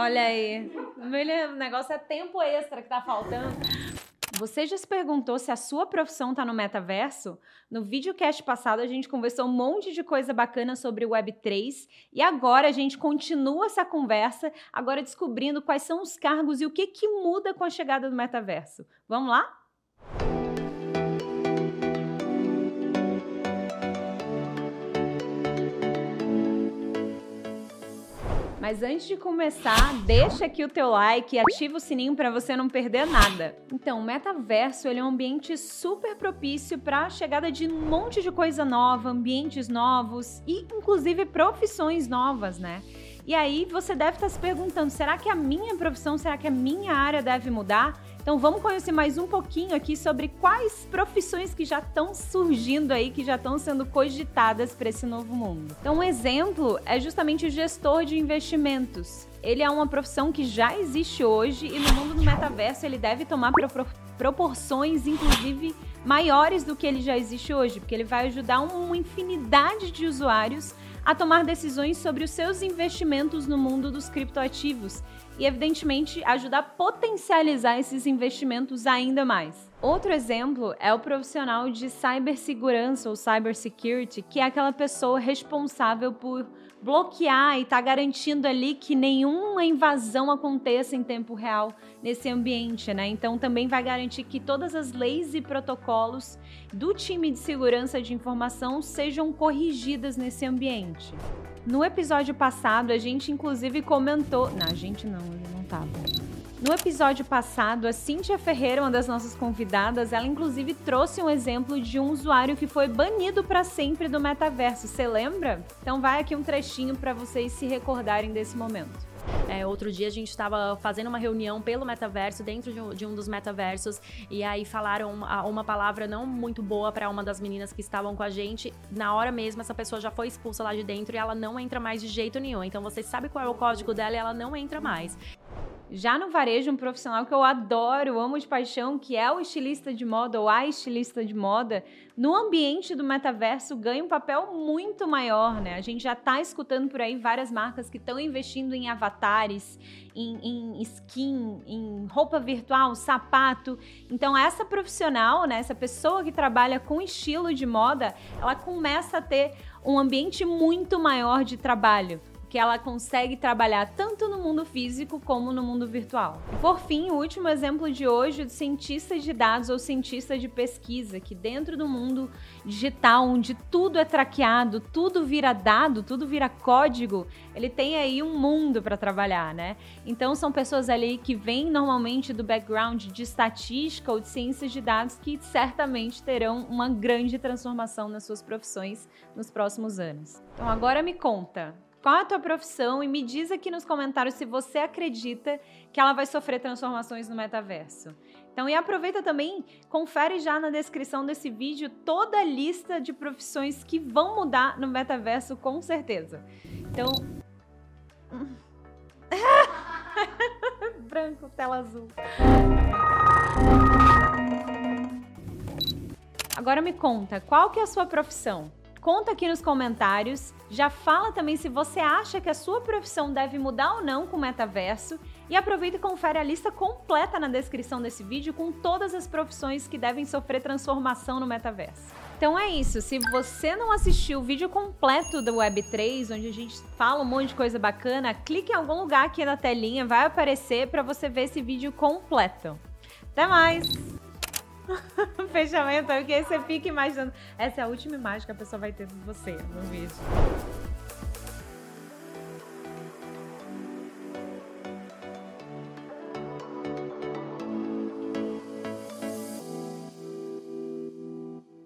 Olha aí. O negócio é tempo extra que tá faltando. Você já se perguntou se a sua profissão está no metaverso? No videocast passado a gente conversou um monte de coisa bacana sobre o Web3 e agora a gente continua essa conversa, agora descobrindo quais são os cargos e o que, que muda com a chegada do metaverso. Vamos lá? Mas antes de começar, deixa aqui o teu like e ativa o sininho para você não perder nada. Então, o metaverso ele é um ambiente super propício para a chegada de um monte de coisa nova, ambientes novos e inclusive profissões novas, né? E aí você deve estar se perguntando: será que a minha profissão, será que a minha área deve mudar? Então vamos conhecer mais um pouquinho aqui sobre quais profissões que já estão surgindo aí, que já estão sendo cogitadas para esse novo mundo. Então um exemplo é justamente o gestor de investimentos. Ele é uma profissão que já existe hoje e no mundo do metaverso ele deve tomar pro proporções, inclusive maiores do que ele já existe hoje, porque ele vai ajudar uma infinidade de usuários a tomar decisões sobre os seus investimentos no mundo dos criptoativos e, evidentemente, ajudar a potencializar esses investimentos ainda mais. Outro exemplo é o profissional de cibersegurança ou cybersecurity, que é aquela pessoa responsável por bloquear e tá garantindo ali que nenhuma invasão aconteça em tempo real nesse ambiente, né? Então também vai garantir que todas as leis e protocolos do time de segurança de informação sejam corrigidas nesse ambiente. No episódio passado, a gente inclusive comentou. Não, a gente não, ele não tava. No episódio passado, a Cíntia Ferreira, uma das nossas convidadas, ela inclusive trouxe um exemplo de um usuário que foi banido para sempre do metaverso. Você lembra? Então vai aqui um trechinho para vocês se recordarem desse momento. É, outro dia a gente estava fazendo uma reunião pelo metaverso, dentro de um, de um dos metaversos, e aí falaram uma, uma palavra não muito boa para uma das meninas que estavam com a gente. Na hora mesmo, essa pessoa já foi expulsa lá de dentro e ela não entra mais de jeito nenhum. Então você sabe qual é o código dela e ela não entra mais. Já no varejo, um profissional que eu adoro, amo de paixão, que é o estilista de moda ou a estilista de moda, no ambiente do metaverso ganha um papel muito maior, né? A gente já está escutando por aí várias marcas que estão investindo em avatares, em, em, skin, em roupa virtual, sapato. Então, essa profissional, né, essa pessoa que trabalha com estilo de moda, ela começa a ter um ambiente muito maior de trabalho que ela consegue trabalhar tanto no mundo físico como no mundo virtual. Por fim, o último exemplo de hoje, o de cientista de dados ou cientista de pesquisa, que dentro do mundo digital, onde tudo é traqueado, tudo vira dado, tudo vira código, ele tem aí um mundo para trabalhar, né? Então são pessoas ali que vêm normalmente do background de estatística ou de ciências de dados que certamente terão uma grande transformação nas suas profissões nos próximos anos. Então agora me conta, qual é a tua profissão e me diz aqui nos comentários se você acredita que ela vai sofrer transformações no metaverso. Então, e aproveita também, confere já na descrição desse vídeo toda a lista de profissões que vão mudar no metaverso com certeza. Então, branco, tela azul. Agora me conta, qual que é a sua profissão? Conta aqui nos comentários. Já fala também se você acha que a sua profissão deve mudar ou não com o metaverso. E aproveita e confere a lista completa na descrição desse vídeo com todas as profissões que devem sofrer transformação no metaverso. Então é isso. Se você não assistiu o vídeo completo do Web3, onde a gente fala um monte de coisa bacana, clique em algum lugar aqui na telinha, vai aparecer para você ver esse vídeo completo. Até mais! fechamento, porque você fica imaginando. Essa é a última imagem que a pessoa vai ter de você no vídeo.